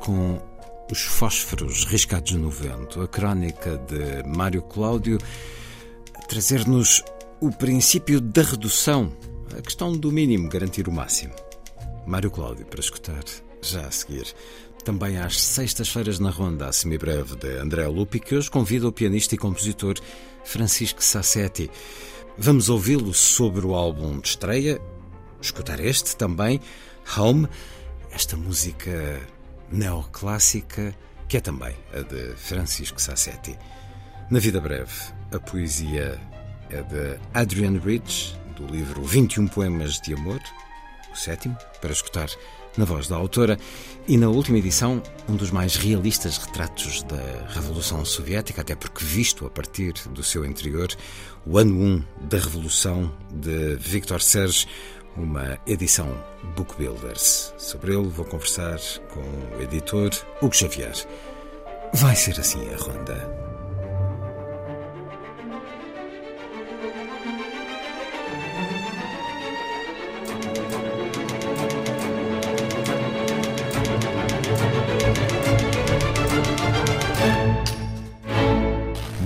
Com os fósforos riscados no vento, a crónica de Mário Cláudio, trazer-nos o princípio da redução, a questão do mínimo garantir o máximo. Mário Cláudio, para escutar já a seguir. Também às sextas-feiras na ronda, a semibreve de André Lupi, que hoje convida o pianista e compositor Francisco Sassetti. Vamos ouvi-lo sobre o álbum de estreia, escutar este também, Home, esta música neoclássica, que é também a de Francisco Sassetti. Na vida breve, a poesia é de Adrian Rich, do livro 21 Poemas de Amor, o sétimo, para escutar na voz da autora, e na última edição, um dos mais realistas retratos da Revolução Soviética, até porque visto a partir do seu interior, o ano 1 da Revolução de Victor Serge, uma edição Book Builders. Sobre ele vou conversar com o editor Hugo Xavier. Vai ser assim a ronda.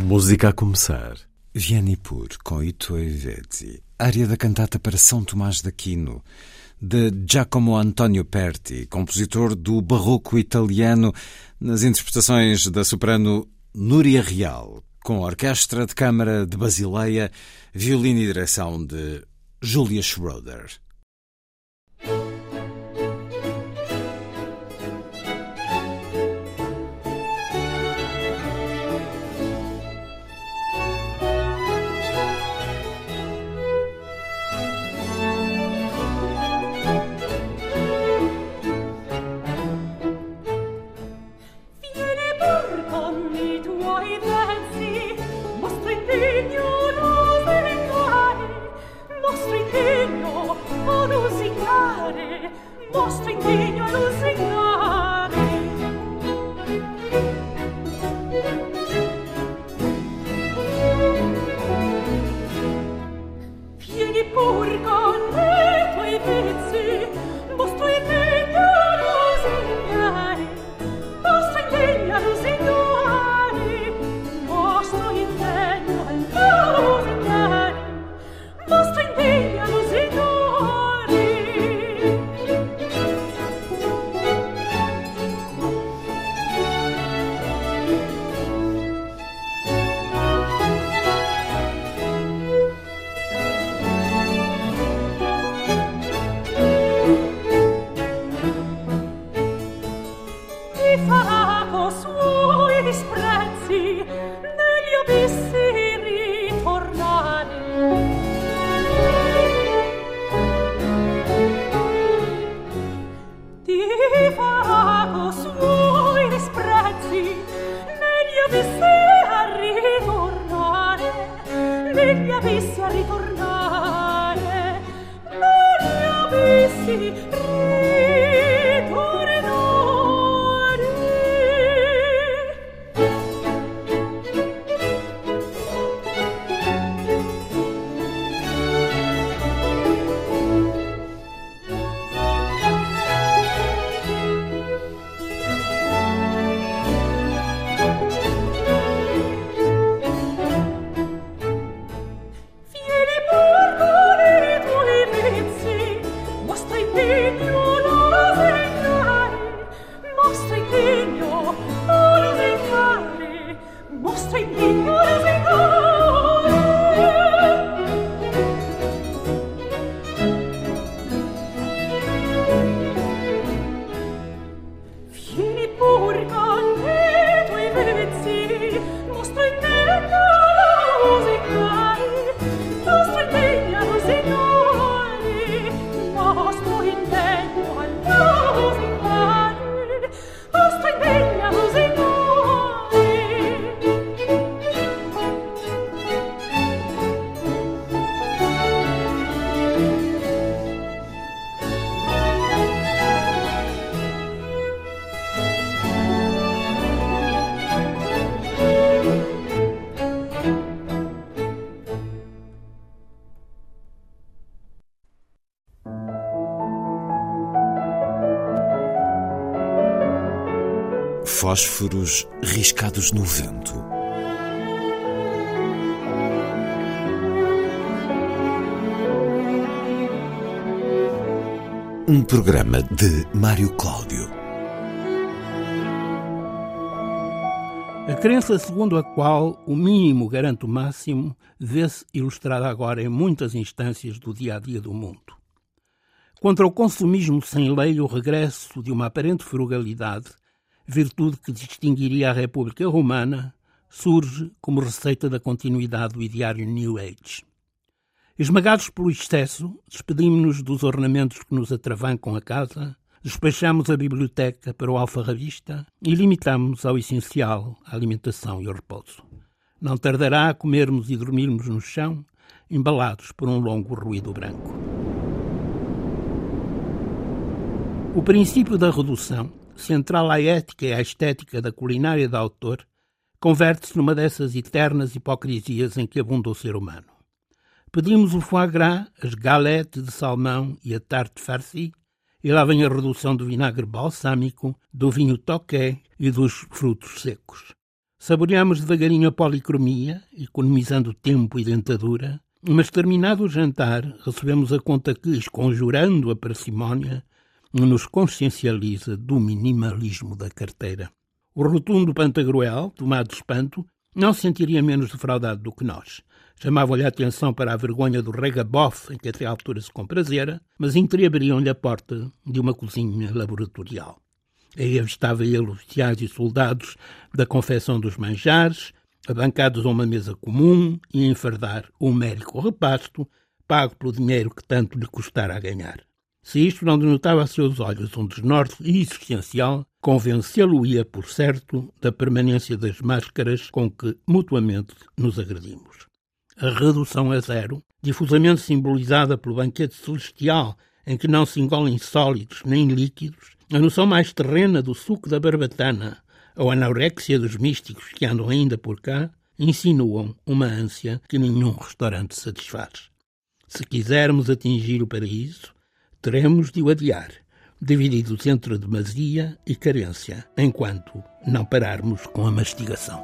Música a começar. Vieni pur com i tuoi vezzi. Área da cantata para São Tomás de Aquino, de Giacomo Antonio Perti, compositor do barroco italiano, nas interpretações da soprano Núria Real, com orquestra de câmara de Basileia, violino e direção de Julia Schroeder. Fósforos riscados no vento. Um programa de Mário Cláudio. A crença segundo a qual o mínimo garante o máximo vê-se ilustrada agora em muitas instâncias do dia a dia do mundo. Contra o consumismo sem lei, o regresso de uma aparente frugalidade, virtude que distinguiria a República Romana, surge como receita da continuidade do ideário New Age. Esmagados pelo excesso, despedimos-nos dos ornamentos que nos atravancam a casa, despachamos a biblioteca para o alfarrabista e limitamos ao essencial a alimentação e o repouso. Não tardará a comermos e dormirmos no chão, embalados por um longo ruído branco. O princípio da redução, central à ética e à estética da culinária do autor, converte-se numa dessas eternas hipocrisias em que abunda o ser humano. Pedimos o foie gras, as galetes de salmão e a tarte farci, e lá vem a redução do vinagre balsâmico, do vinho toqué e dos frutos secos. Saboreamos devagarinho a policromia, economizando tempo e dentadura, mas terminado o jantar, recebemos a conta que, esconjurando a parcimónia, nos consciencializa do minimalismo da carteira. O rotundo Pantagruel, tomado de espanto, não se sentiria menos defraudado do que nós. Chamava-lhe a atenção para a vergonha do regabof em que até à altura se comprazera, mas entreabriam-lhe a porta de uma cozinha laboratorial. Aí avistava ele oficiais e soldados da confecção dos manjares, abancados a uma mesa comum e a enfardar um mérico repasto, pago pelo dinheiro que tanto lhe custara a ganhar. Se isto não denotava a seus olhos um desnorte existencial, convencê-lo-ia, por certo, da permanência das máscaras com que mutuamente nos agredimos. A redução a zero, difusamente simbolizada pelo banquete celestial em que não se engolem sólidos nem líquidos, a noção mais terrena do suco da barbatana ou a anorexia dos místicos que andam ainda por cá, insinuam uma ânsia que nenhum restaurante satisfaz. Se quisermos atingir o paraíso, teremos de o adiar, divididos entre demasia e carência, enquanto não pararmos com a mastigação.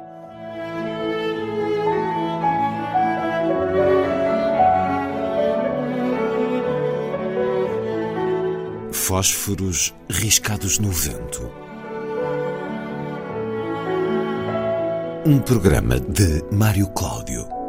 Fósforos riscados no vento. Um programa de Mário Cláudio.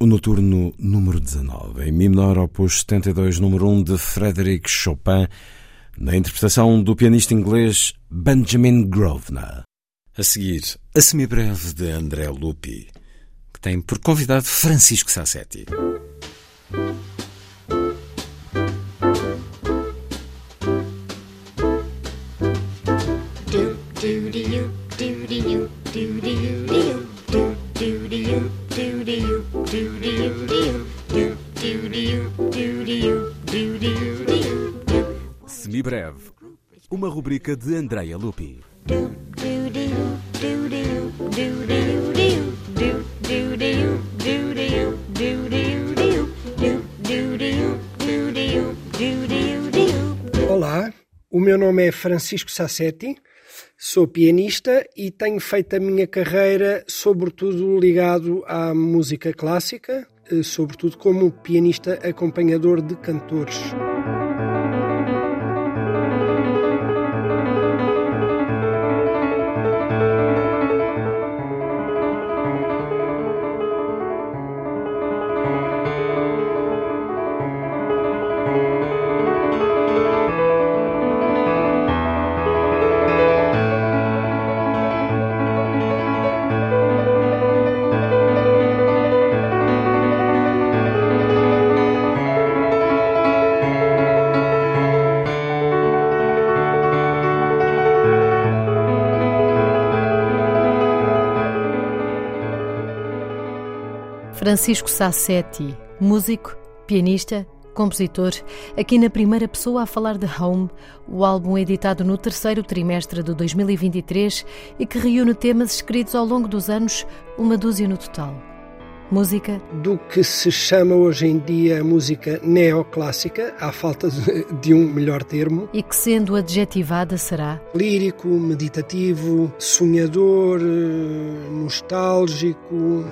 O noturno número 19, em Mi menor, opus 72, número 1 de Frédéric Chopin, na interpretação do pianista inglês Benjamin Grosvenor. A seguir, a semibreve de André Lupi, que tem por convidado Francisco Sassetti. De Andrea Lupi. Olá, o meu nome é Francisco Sassetti, sou pianista e tenho feito a minha carreira sobretudo ligado à música clássica, eh, sobretudo como pianista acompanhador de cantores. Francisco Sassetti, músico, pianista, compositor, aqui na primeira pessoa a falar de Home, o álbum editado no terceiro trimestre de 2023 e que reúne temas escritos ao longo dos anos, uma dúzia no total. Música do que se chama hoje em dia música neoclássica, à falta de um melhor termo. E que, sendo adjetivada, será lírico, meditativo, sonhador, eh, nostálgico.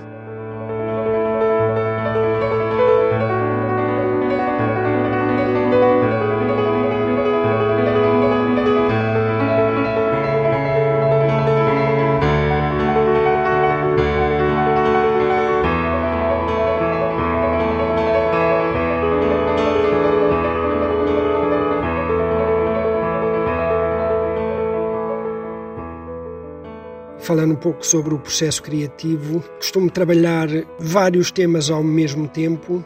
Falando um pouco sobre o processo criativo. Costumo trabalhar vários temas ao mesmo tempo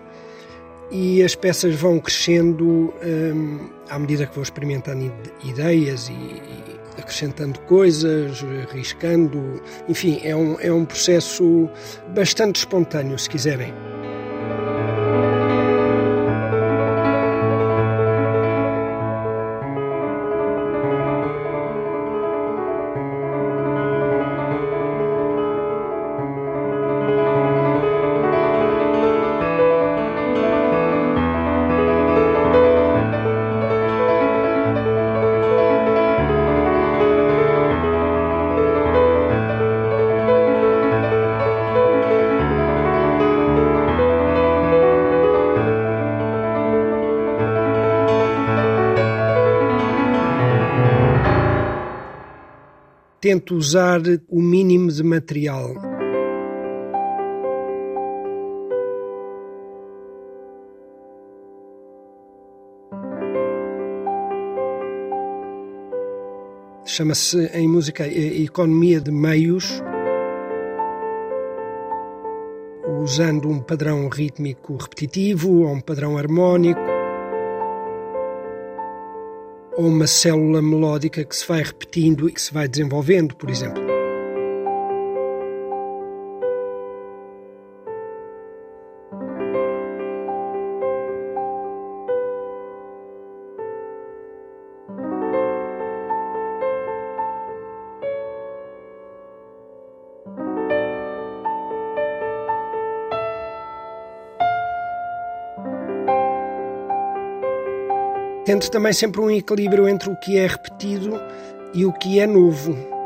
e as peças vão crescendo hum, à medida que vou experimentando ideias e, e, acrescentando coisas, arriscando. Enfim, é um, é um processo bastante espontâneo, se quiserem. Tento usar o mínimo de material. Chama-se em música economia de meios, usando um padrão rítmico repetitivo ou um padrão harmónico ou uma célula melódica que se vai repetindo e que se vai desenvolvendo, por exemplo. Também sempre um equilíbrio entre o que é repetido e o que é novo.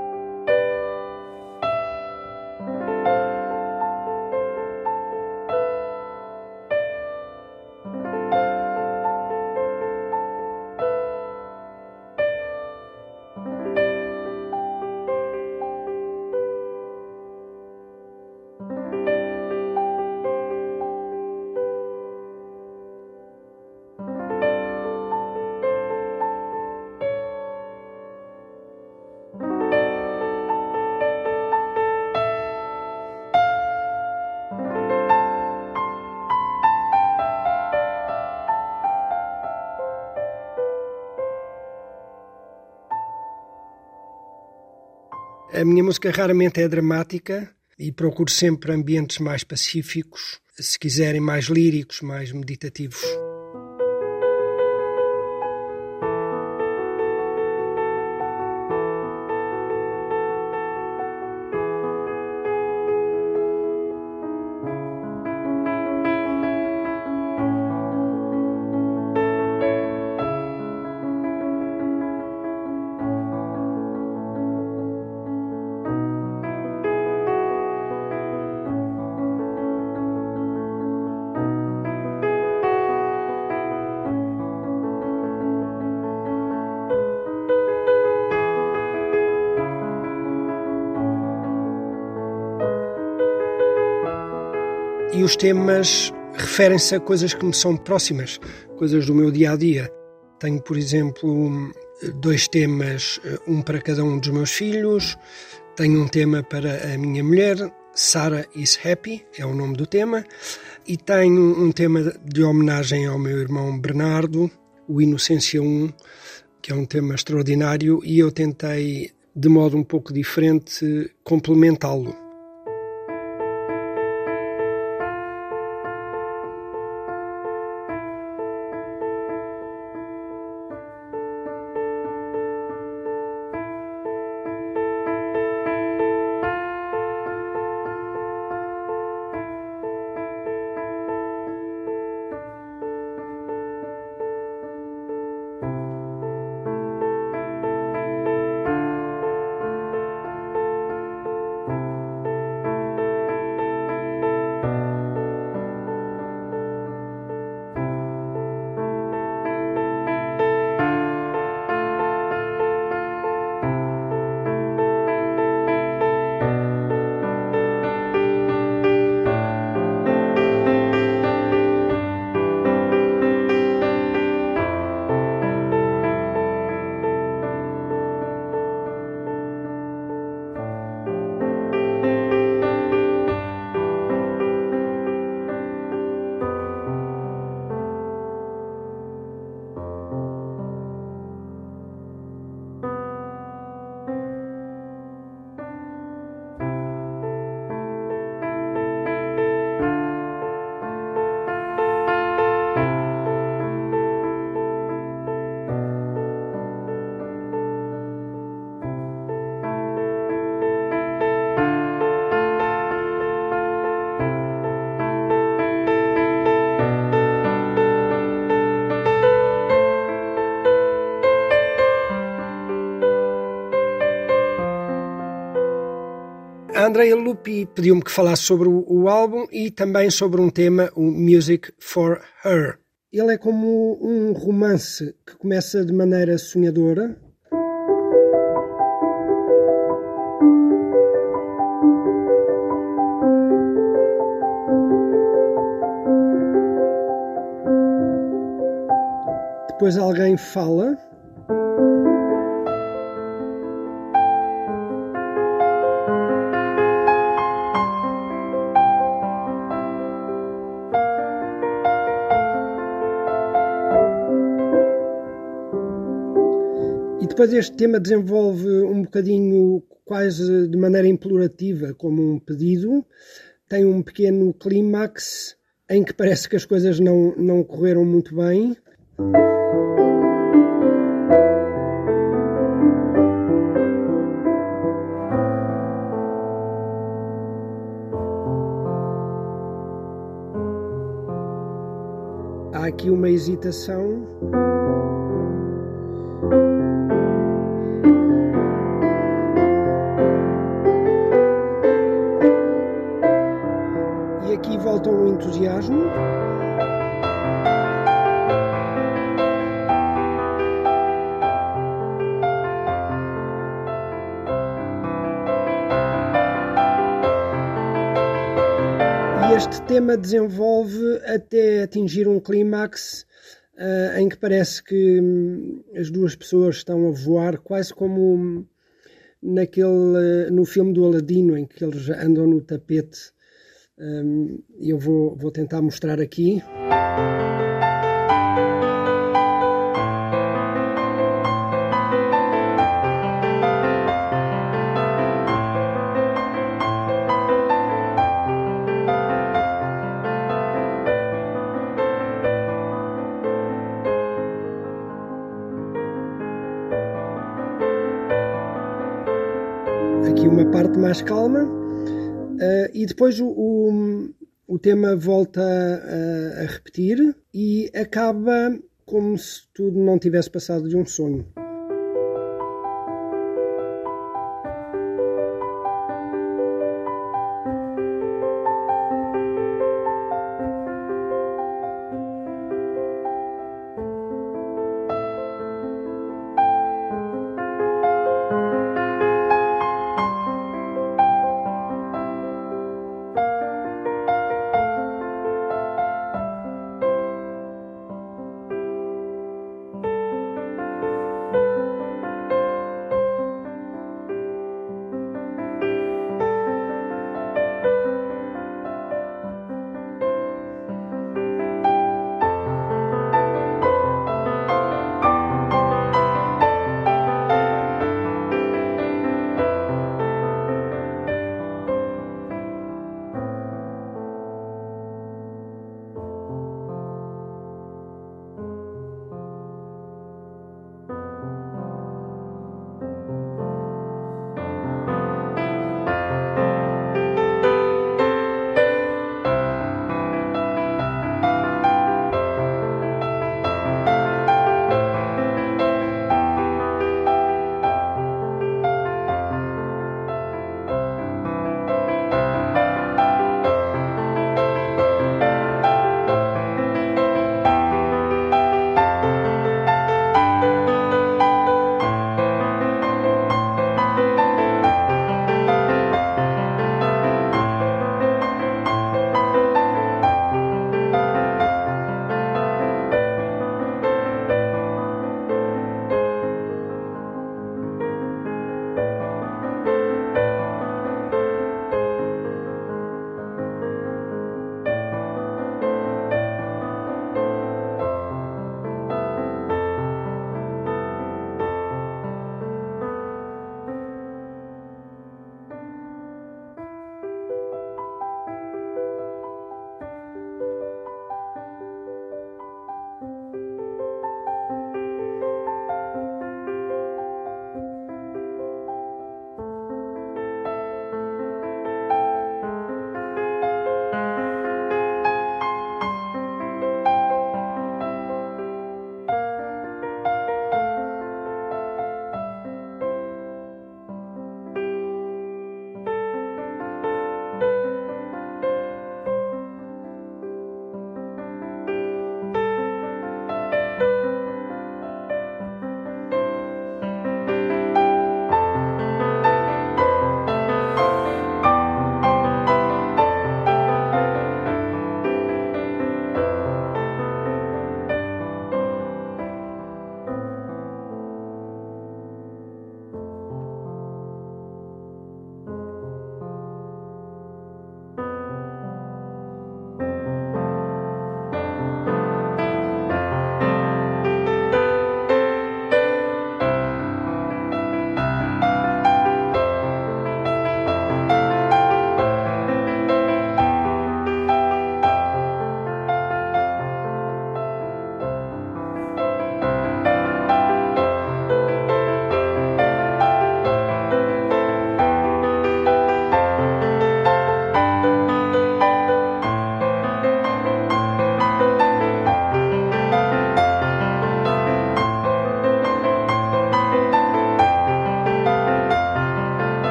A minha música raramente é dramática e procuro sempre ambientes mais pacíficos, se quiserem mais líricos, mais meditativos. Os temas referem-se a coisas que me são próximas, coisas do meu dia a dia. Tenho, por exemplo, dois temas, um para cada um dos meus filhos. Tenho um tema para a minha mulher, Sarah is Happy, é o nome do tema. E tenho um tema de homenagem ao meu irmão Bernardo, o Inocência 1, que é um tema extraordinário, e eu tentei, de modo um pouco diferente, complementá-lo. A Andrea Lupi pediu-me que falasse sobre o, o, álbum e também sobre um tema, o Music for Her. Ele é como um romance que começa de maneira sonhadora. Depois alguém fala depois este tema desenvolve um bocadinho quase de maneira implorativa, como um pedido. Tem um pequeno clímax em que parece que as coisas não, não correram muito bem. Há aqui uma hesitação. Entusiasmo. E este tema desenvolve até atingir um clímax uh, em que parece que hum, as duas pessoas estão a voar quase como naquele, uh, no filme do Aladino, em que eles andam no tapete eu vou, vou tentar mostrar aqui. Aqui uma parte mais calma e depois o, o, o tema volta a, a repetir e acaba como se tudo não tivesse passado de um sonho.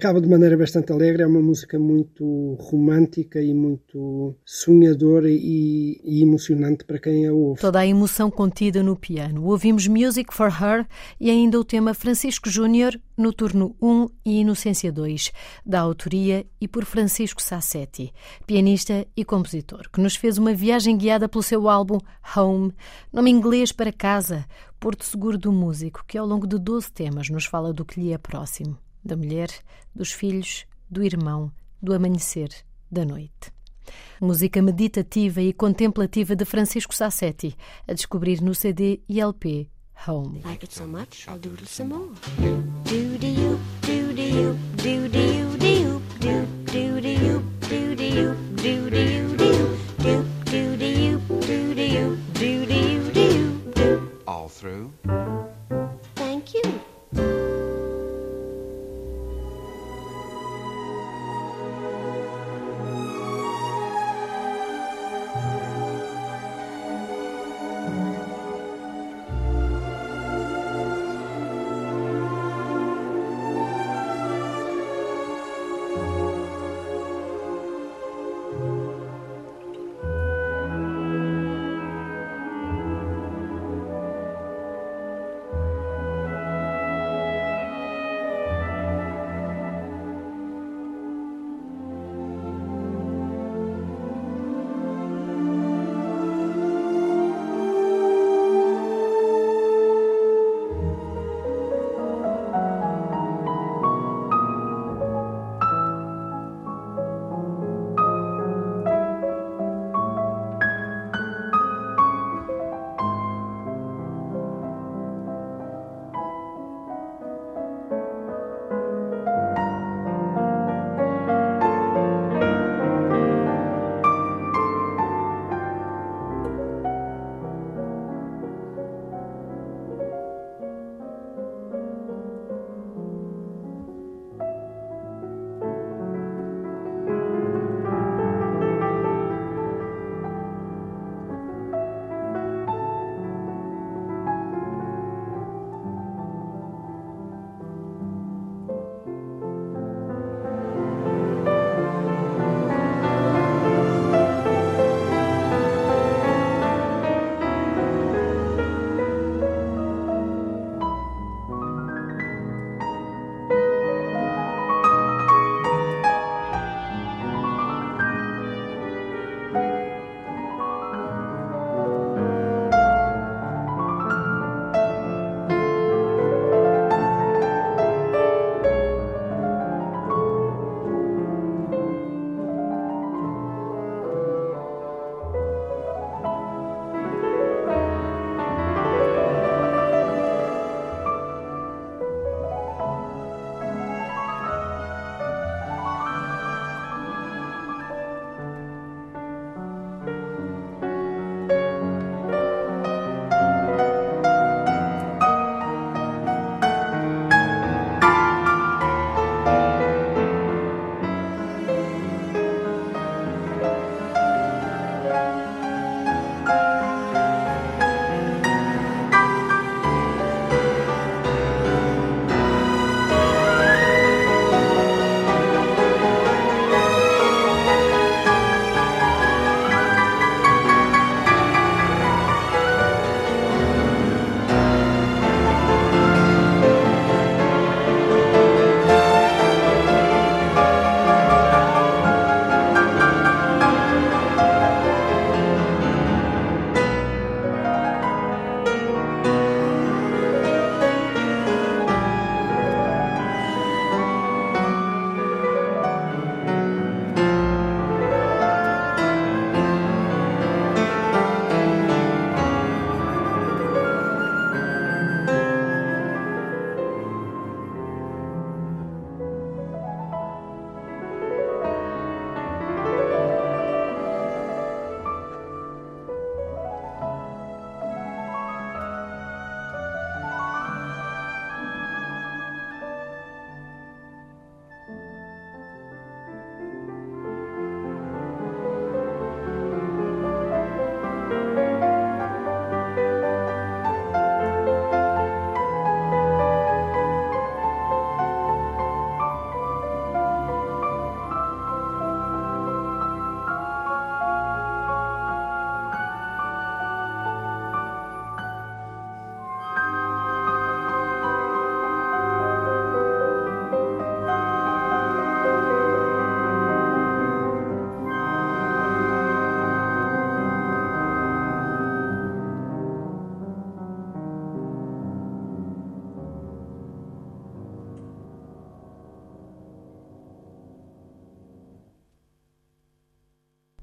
Acaba de maneira bastante alegre, é uma música muito romântica e muito sonhadora e, e emocionante para quem a ouve. Toda a emoção contida no piano. Ouvimos Music for Her e ainda o tema Francisco Júnior, no turno 1 e Inocência 2, da autoria e por Francisco Sassetti, pianista e compositor, que nos fez uma viagem guiada pelo seu álbum Home, nome inglês para casa, porto seguro do músico, que ao longo de 12 temas nos fala do que lhe é próximo, da mulher, dos filhos, do irmão, do amanhecer, da noite. Música meditativa e contemplativa de Francisco Sassetti, a descobrir no CD e LP Home. Like it so much, I'll doodle some more. Do do you, do do you, do do you, do you, do do do you, do do you, do do you, do you, do do do you, do do you, do do you, do you, do. All through.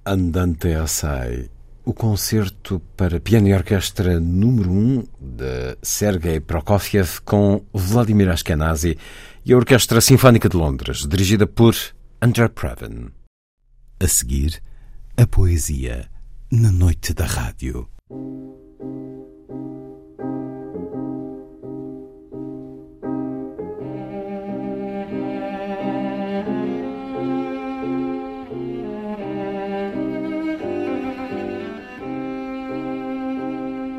Andante Assai, o concerto para piano e orquestra número 1 um de Sergei Prokofiev com Vladimir Ashkenazi e a Orquestra Sinfónica de Londres, dirigida por André Previn. A seguir, a poesia na noite da rádio.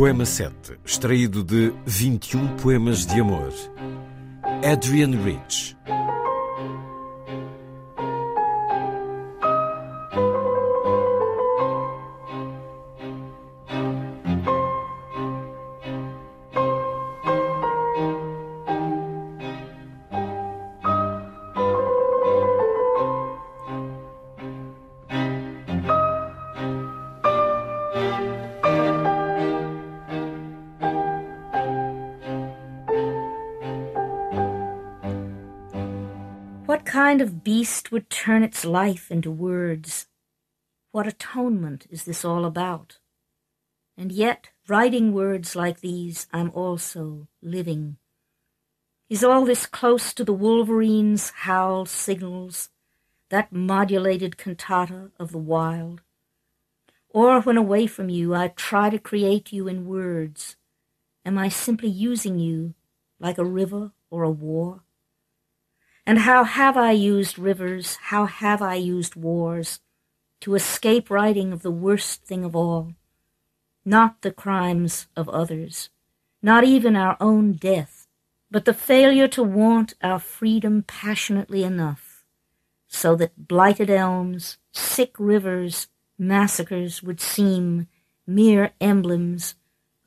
Poema 7, extraído de 21 Poemas de Amor. Adrian Rich. Kind of beast would turn its life into words? What atonement is this all about? And yet, writing words like these, I'm also living. Is all this close to the wolverine's howl signals, that modulated cantata of the wild? Or when away from you, I try to create you in words, am I simply using you like a river or a war? And how have I used rivers, how have I used wars, to escape writing of the worst thing of all, not the crimes of others, not even our own death, but the failure to want our freedom passionately enough, so that blighted elms, sick rivers, massacres would seem mere emblems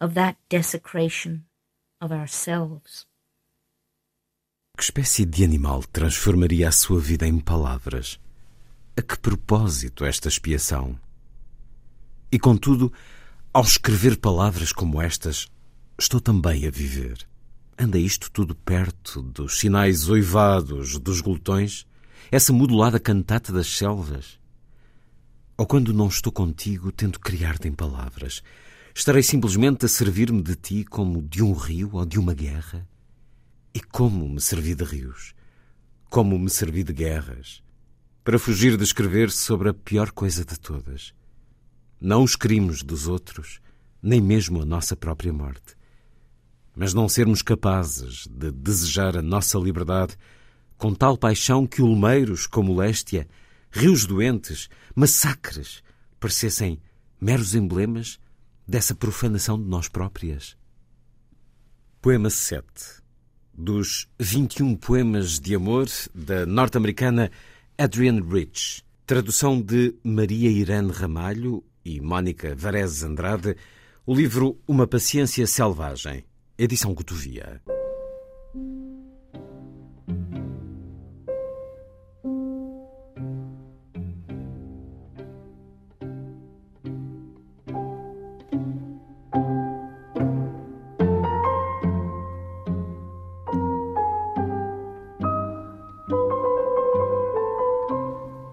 of that desecration of ourselves. Que espécie de animal transformaria a sua vida em palavras? A que propósito esta expiação? E contudo, ao escrever palavras como estas, estou também a viver. Anda isto tudo perto dos sinais oivados dos glutões, essa modulada cantata das selvas? Ou quando não estou contigo, tento criar-te em palavras, estarei simplesmente a servir-me de ti como de um rio ou de uma guerra? E como me servi de rios, como me servi de guerras, para fugir de escrever sobre a pior coisa de todas. Não os crimes dos outros, nem mesmo a nossa própria morte. Mas não sermos capazes de desejar a nossa liberdade com tal paixão que olmeiros como Léstia, rios doentes, massacres, parecessem meros emblemas dessa profanação de nós próprias. Poema 7 dos 21 poemas de amor da norte-americana Adrienne Rich. Tradução de Maria Irene Ramalho e Mónica Varese Andrade. O livro Uma Paciência Selvagem. Edição Cotovia.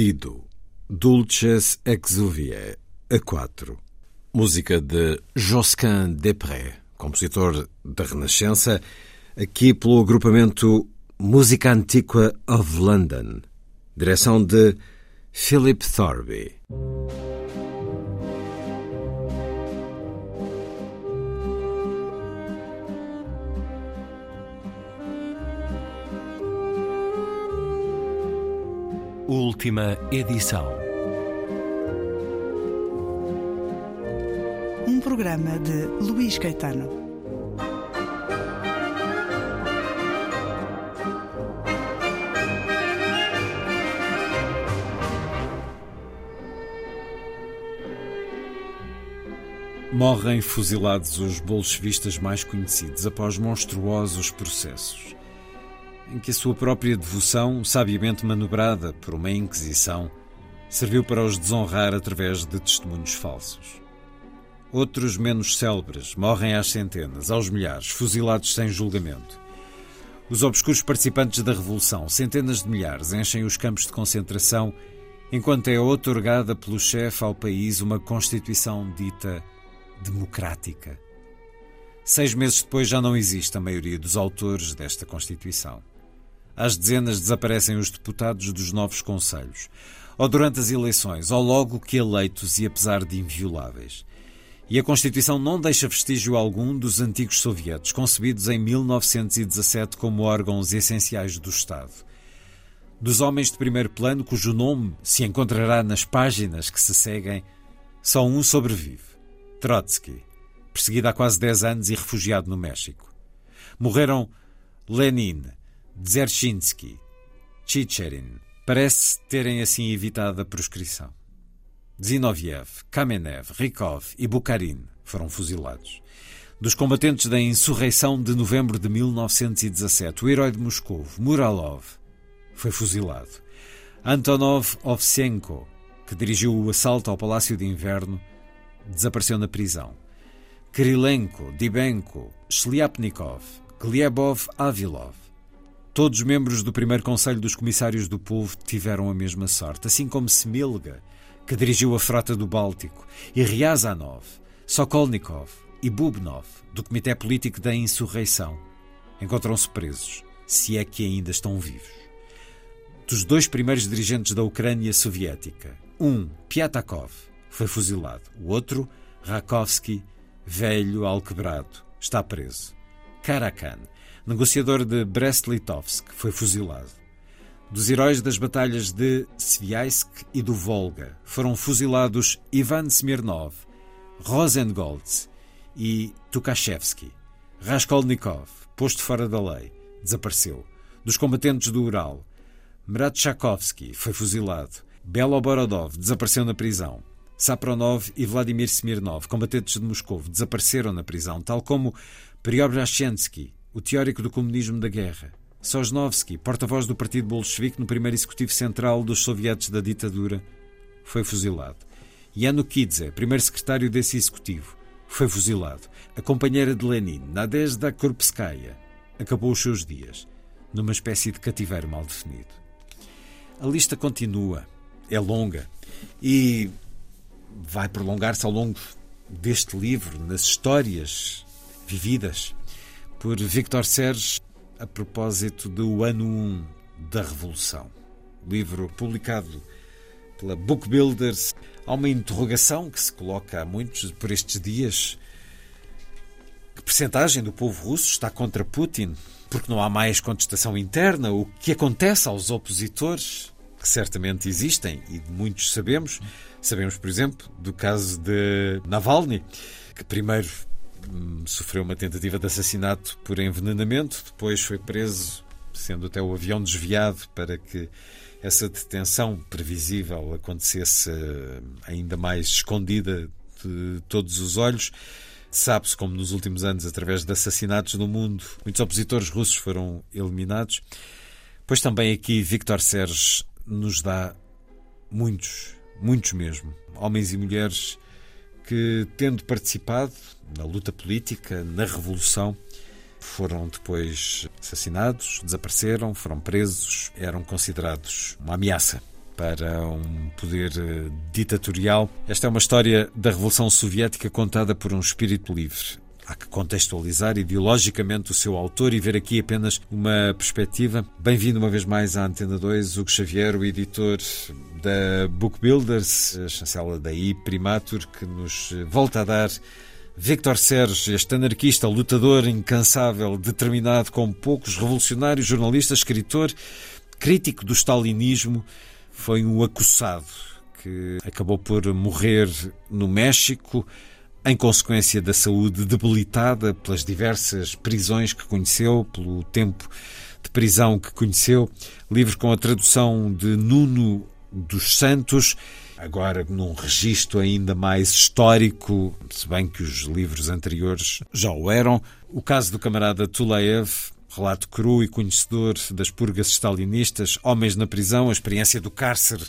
Dido, Dulces Exuvie, a 4. Música de Josquin Després, compositor da Renascença, aqui pelo agrupamento Música Antiqua of London. Direção de Philip Thorby. Última edição. Um programa de Luís Caetano. Morrem fuzilados os bolchevistas mais conhecidos após monstruosos processos, em que a sua própria devoção, sabiamente manobrada por uma Inquisição, serviu para os desonrar através de testemunhos falsos. Outros menos célebres morrem às centenas, aos milhares, fuzilados sem julgamento. Os obscuros participantes da Revolução, centenas de milhares, enchem os campos de concentração, enquanto é otorgada pelo chefe ao país uma Constituição dita democrática. Seis meses depois já não existe a maioria dos autores desta Constituição. Às dezenas desaparecem os deputados dos novos conselhos, ou durante as eleições, ou logo que eleitos e apesar de invioláveis. E a Constituição não deixa vestígio algum dos antigos sovietes, concebidos em 1917 como órgãos essenciais do Estado. Dos homens de primeiro plano, cujo nome se encontrará nas páginas que se seguem, só um sobrevive. Trotsky, perseguido há quase 10 anos e refugiado no México. Morreram Lenin, Dzerzhinsky, Chicherin. Parece terem assim evitado a proscrição. Zinoviev, Kamenev, Rykov e Bukharin foram fuzilados. Dos combatentes da insurreição de novembro de 1917, o herói de Moscou, Muralov, foi fuzilado. Antonov Ovsenko, que dirigiu o assalto ao Palácio de Inverno, desapareceu na prisão. Kirilenko, Dibenko, Shliapnikov, Glebov Avilov. Todos membros do primeiro Conselho dos Comissários do Povo tiveram a mesma sorte, assim como Smilga, que dirigiu a frota do Báltico, e Ryazanov, Sokolnikov e Bubnov, do Comitê Político da Insurreição. Encontram-se presos, se é que ainda estão vivos. Dos dois primeiros dirigentes da Ucrânia soviética, um, Piatakov, foi fuzilado. O outro, Rakovsky, velho, alquebrado, está preso. Karakan, negociador de Brest-Litovsk, foi fuzilado. Dos heróis das batalhas de Sviajsk e do Volga foram fuzilados Ivan Smirnov, Rosengolds e Tukhachevsky. Raskolnikov, posto fora da lei, desapareceu. Dos combatentes do Ural, Mratchakovsky foi fuzilado. Beloborodov desapareceu na prisão. Sapronov e Vladimir Smirnov, combatentes de Moscou, desapareceram na prisão, tal como Priobrashchensky, o teórico do comunismo da guerra. Sosnovsky, porta-voz do Partido Bolchevique no primeiro executivo central dos sovietes da ditadura, foi fuzilado. Yanukidze, primeiro secretário desse executivo, foi fuzilado. A companheira de Lenin, Nadezhda Korpskaya, acabou os seus dias numa espécie de cativeiro mal definido. A lista continua, é longa e vai prolongar-se ao longo deste livro, nas histórias vividas por Victor Serge a propósito do ano 1 da Revolução. Livro publicado pela Book Builders. Há uma interrogação que se coloca a muitos por estes dias. Que percentagem do povo russo está contra Putin? Porque não há mais contestação interna. O que acontece aos opositores? Que certamente existem e muitos sabemos. Sabemos, por exemplo, do caso de Navalny, que primeiro sofreu uma tentativa de assassinato por envenenamento, depois foi preso, sendo até o avião desviado para que essa detenção previsível acontecesse hum, ainda mais escondida de todos os olhos. Sabe-se como nos últimos anos, através de assassinatos no mundo, muitos opositores russos foram eliminados. Pois também aqui Victor Serge nos dá muitos, muitos mesmo, homens e mulheres que, tendo participado na luta política, na revolução, foram depois assassinados, desapareceram, foram presos, eram considerados uma ameaça para um poder eh, ditatorial. Esta é uma história da Revolução Soviética contada por um espírito livre. Há que contextualizar ideologicamente o seu autor e ver aqui apenas uma perspectiva. Bem-vindo uma vez mais à Antena 2, Hugo Xavier, o editor da Book Builders, a chancela da I Primatur, que nos volta a dar Victor Serge, este anarquista, lutador incansável, determinado como poucos, revolucionário, jornalista, escritor, crítico do stalinismo, foi um acossado que acabou por morrer no México em consequência da saúde debilitada pelas diversas prisões que conheceu, pelo tempo de prisão que conheceu. Livro com a tradução de Nuno dos Santos, agora num registro ainda mais histórico, se bem que os livros anteriores já o eram. O caso do camarada Tulaev, relato cru e conhecedor das purgas stalinistas, homens na prisão, a experiência do cárcere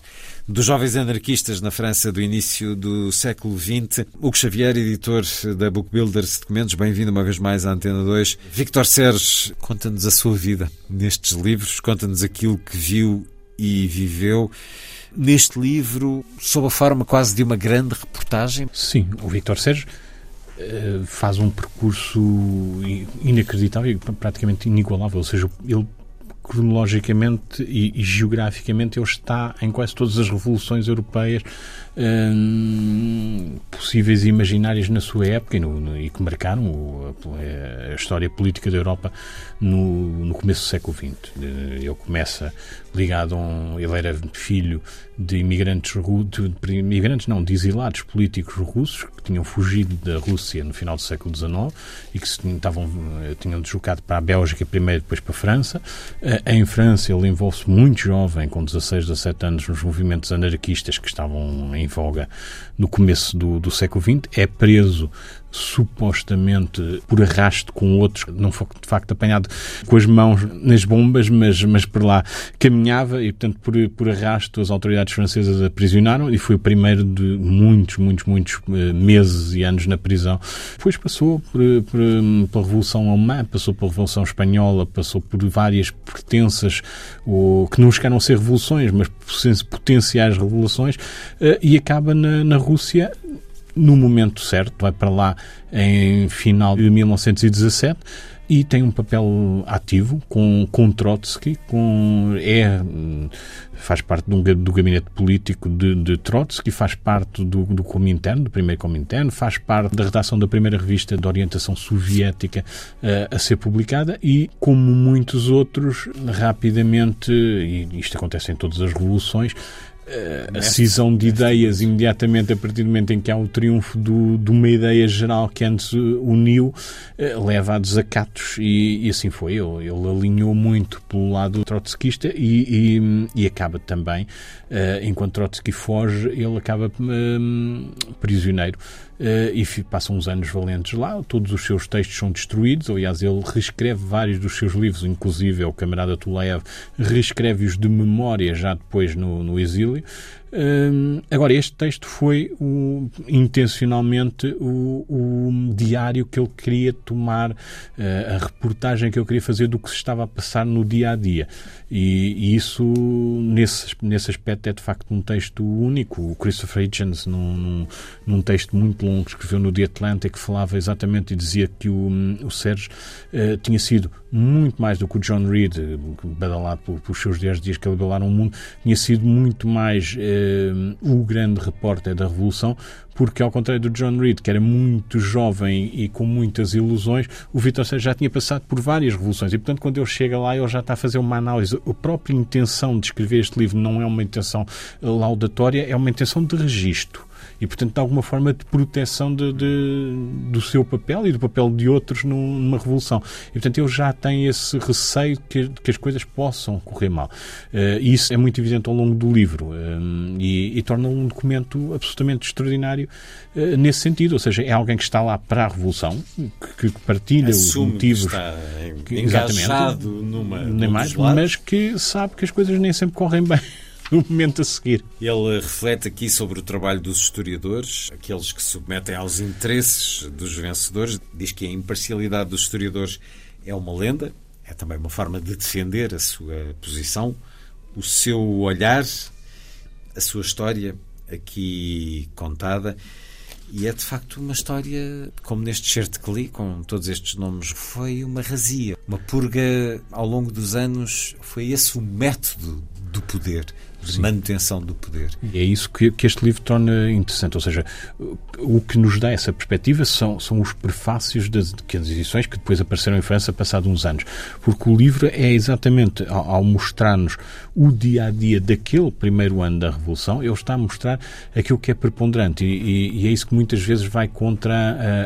dos jovens anarquistas na França do início do século XX. Hugo Xavier, editor da Book Builders Documentos, bem-vindo uma vez mais à Antena 2. Victor Serge, conta-nos a sua vida nestes livros, conta-nos aquilo que viu e viveu. Neste livro, sob a forma quase de uma grande reportagem. Sim, o Victor Serge eh, faz um percurso inacreditável e praticamente inigualável. Ou seja, ele cronologicamente e, e, geograficamente ele está em quase todas as revoluções europeias hum, possíveis e imaginárias na sua época e, no, no, e que marcaram o, a, a, história política da Europa no, no, começo do século XX. Ele começa ligado a um, ele era filho de imigrantes, de, de, imigrantes não, de exilados políticos russos que tinham fugido da Rússia no final do século XIX e que se estavam, eh, tinham deslocado para a Bélgica primeiro, depois para a França. Eh, em França ele envolve-se muito jovem, com 16, 17 anos, nos movimentos anarquistas que estavam em voga no começo do, do século XX. É preso supostamente por arrasto com outros, não foi de facto apanhado com as mãos nas bombas, mas, mas por lá caminhava e, portanto, por, por arrasto as autoridades francesas aprisionaram e foi o primeiro de muitos, muitos, muitos eh, meses e anos na prisão. Depois passou por, por, pela Revolução Alemã, passou pela Revolução Espanhola, passou por várias pertenças ou, que não chegaram a ser revoluções, mas potenciais revelações eh, e acaba na, na Rússia no momento certo, vai para lá em final de 1917 e tem um papel ativo com, com Trotsky, com, é, faz parte do, do gabinete político de, de Trotsky, faz parte do, do Comintern, do primeiro Comintern, faz parte da redação da primeira revista de orientação soviética uh, a ser publicada e, como muitos outros, rapidamente, e isto acontece em todas as revoluções, a cisão de ideias imediatamente a partir do momento em que há o triunfo do, de uma ideia geral que antes uniu, eh, leva a desacatos e, e assim foi. Ele, ele, alinhou muito pelo lado trotskista e, e, e acaba também, enquanto Trotsky foge, ele acaba um, prisioneiro e passam uns anos valentes lá. Todos os seus textos são destruídos. Aliás, ele reescreve vários dos seus livros, inclusive o camarada Tulev reescreve-os de memória já depois no, no exílio. Uh, agora, este texto foi o, intencionalmente o, o, diário que ele queria tomar, uh, a reportagem que ele queria fazer do que se estava a passar no dia a dia. E, e, isso, nesse, nesse aspecto, é de facto um texto único. O Christopher Hitchens, num, num, num texto muito longo que escreveu no The Atlantic, falava exatamente e dizia que o, o Sérgio uh, tinha sido muito mais do que o John Reed, badalado por, por seus 10 dias que ele balaram o mundo, tinha sido muito mais uh, o grande repórter da Revolução, porque ao contrário do John Reed, que era muito jovem e com muitas ilusões, o Vitor Sérgio já tinha passado por várias revoluções e, portanto, quando ele chega lá, ele já está a fazer uma análise. A própria intenção de escrever este livro não é uma intenção laudatória, é uma intenção de registro e, portanto, de alguma forma de proteção de, de, do seu papel e do papel de outros numa revolução. E, portanto, ele já tem esse receio que, que as coisas possam correr mal. Uh, e isso é muito evidente ao longo do livro uh, e, e, torna um documento absolutamente extraordinário uh, nesse sentido. Ou seja, é alguém que está lá para a revolução, que, que partilha Assume os motivos. Que está engajado numa, nem mais, mas que sabe que as coisas nem sempre correm bem no momento a seguir. Ele reflete aqui sobre o trabalho dos historiadores, aqueles que se submetem aos interesses dos vencedores. Diz que a imparcialidade dos historiadores é uma lenda, é também uma forma de defender a sua posição, o seu olhar a sua história aqui contada. E é de facto uma história, como neste certo que li, com todos estes nomes, foi uma razia, uma purga ao longo dos anos. Foi esse o método do poder, de Sim. manutenção do poder. E é isso que, que este livro torna interessante, ou seja, o que nos dá essa perspectiva são, são os prefácios das, que as edições que depois apareceram em França passados uns anos, porque o livro é exatamente ao, ao mostrar-nos o dia a dia daquele primeiro ano da Revolução, ele está a mostrar aquilo que é preponderante e, e- e é isso que muitas vezes vai contra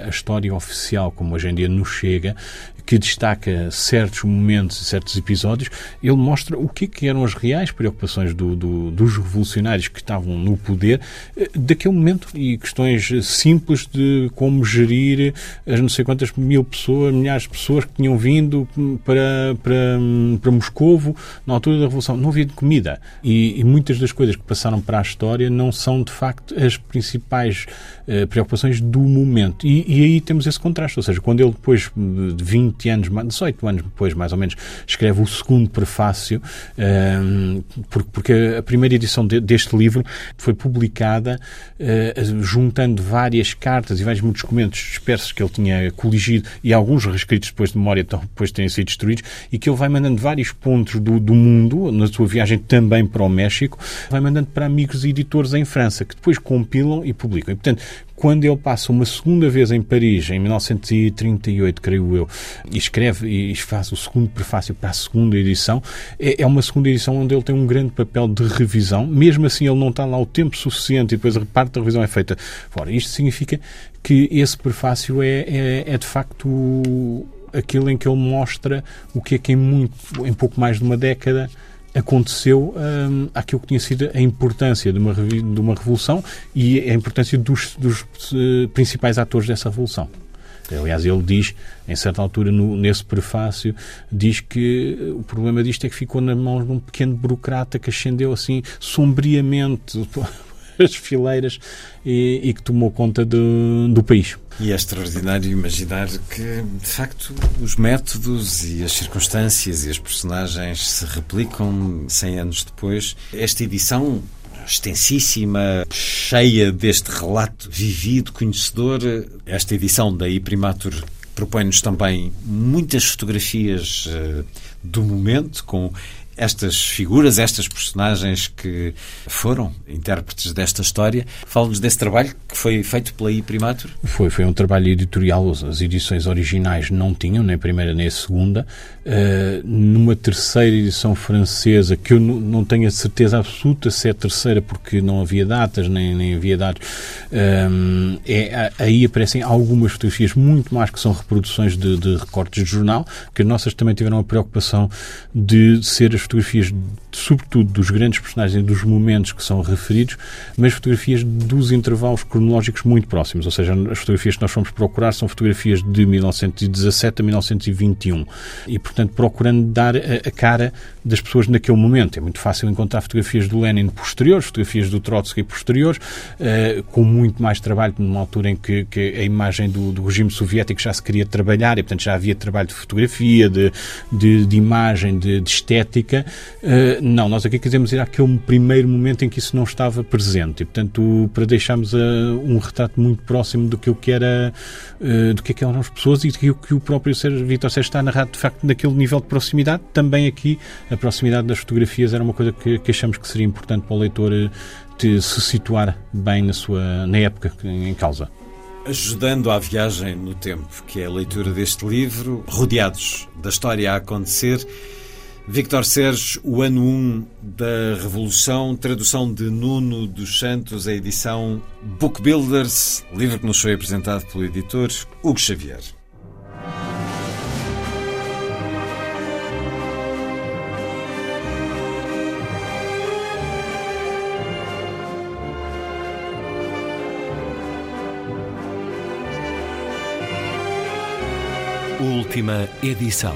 a, a história oficial, como hoje em dia nos chega, que destaca certos momentos e certos episódios, ele mostra o que, que eram as reais preocupações do- do- dos revolucionários que estavam no poder eh, daquele momento e questões eh, simples de como gerir as não sei quantas mil pessoas, milhares de pessoas que tinham vindo para, para, para Moscovo na altura da Revolução. Não havia comida. E, e muitas das coisas que passaram para a história não são, de facto, as principais eh, preocupações do momento. E, e aí temos esse contraste. Ou seja, quando ele depois de 20 anos, ma- 18 anos depois, mais ou menos, escreve o segundo prefácio, ehm, por- porque a primeira edição de- deste livro foi publicada eh, juntando várias cartas e vários documentos dispersos que ele tinha coligido e alguns reescritos depois de memória, então, depois de terem sido destruídos, e que ele vai mandando vários pontos do, do mundo, na sua viagem também para o México, vai mandando para amigos e editores em França, que depois compilam e publicam. E, portanto, quando ele passa uma segunda vez em Paris, em 1938, creio eu, e escreve e faz o segundo prefácio para a segunda edição, é, é uma segunda edição onde ele tem um grande papel de revisão. Mesmo assim, ele não está lá o tempo suficiente e depois a parte da revisão é feita fora. Isto significa que esse prefácio é, é, é de facto aquilo em que ele mostra o que é que em, muito, em pouco mais de uma década aconteceu aquilo que tinha sido a importância de uma, de uma revolução e a importância dos, dos eh, principais atores dessa revolução. Aliás, ele diz, em certa altura, no- nesse prefácio, diz que eh, o problema disto é que ficou nas mãos de um pequeno burocrata que ascendeu assim sombriamente as fileiras e, e que tomou conta do, do país. E é extraordinário imaginar que, de facto, os métodos e as circunstâncias e as personagens se replicam 100 anos depois. Esta edição extensíssima, cheia deste relato vivido, conhecedor, esta edição da Iprimatur propõe-nos também muitas fotografias eh, do momento, com estas figuras, estas personagens que foram intérpretes desta história. Fala-nos desse trabalho que foi feito pela Iprimatur. Foi, foi um trabalho editorial. As edições originais não tinham, nem a primeira nem a segunda. Uh, numa terceira edição francesa, que eu não, tenho a certeza absoluta se é a terceira, porque não havia datas, nem, nem havia dados, um, é, aí aparecem algumas fotografias, muito mais que são reproduções de, de recortes de jornal, que as nossas também tiveram a preocupação de ser as fotografias, sobretudo dos grandes personagens e dos momentos que são referidos, mas fotografias dos intervalos cronológicos muito próximos. Ou seja, as fotografias que nós fomos procurar são fotografias de 1917 a 1921. E, portanto, procurando dar a, a cara das pessoas naquele momento. É muito fácil encontrar fotografias do Lenin posteriores, fotografias do Trotsky posteriores, uh, com muito mais trabalho, numa altura em que, que a imagem do, do, regime soviético já se queria trabalhar, e, portanto, já havia trabalho de fotografia, de, de, de imagem, de, de estética. Uh, não, nós aqui quisemos ir àquele primeiro momento em que isso não estava presente, e, portanto, para deixarmos uh, um retrato muito próximo do que, que era, do que, que eram as pessoas e do que o próprio Vitor Sérgio está a narrar, de facto, naquele nível de proximidade. Também aqui, a proximidade das fotografias era uma coisa que, que achamos que seria importante para o leitor de se situar bem na, sua, na época em causa. Ajudando à viagem no tempo, que é a leitura deste livro, rodeados da história a acontecer. Victor Sérgio, o ano 1 da Revolução, tradução de Nuno dos Santos, a edição Book Builders, livro que nos foi apresentado pelo editor Hugo Xavier. Última edição.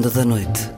A Ronda da Noite.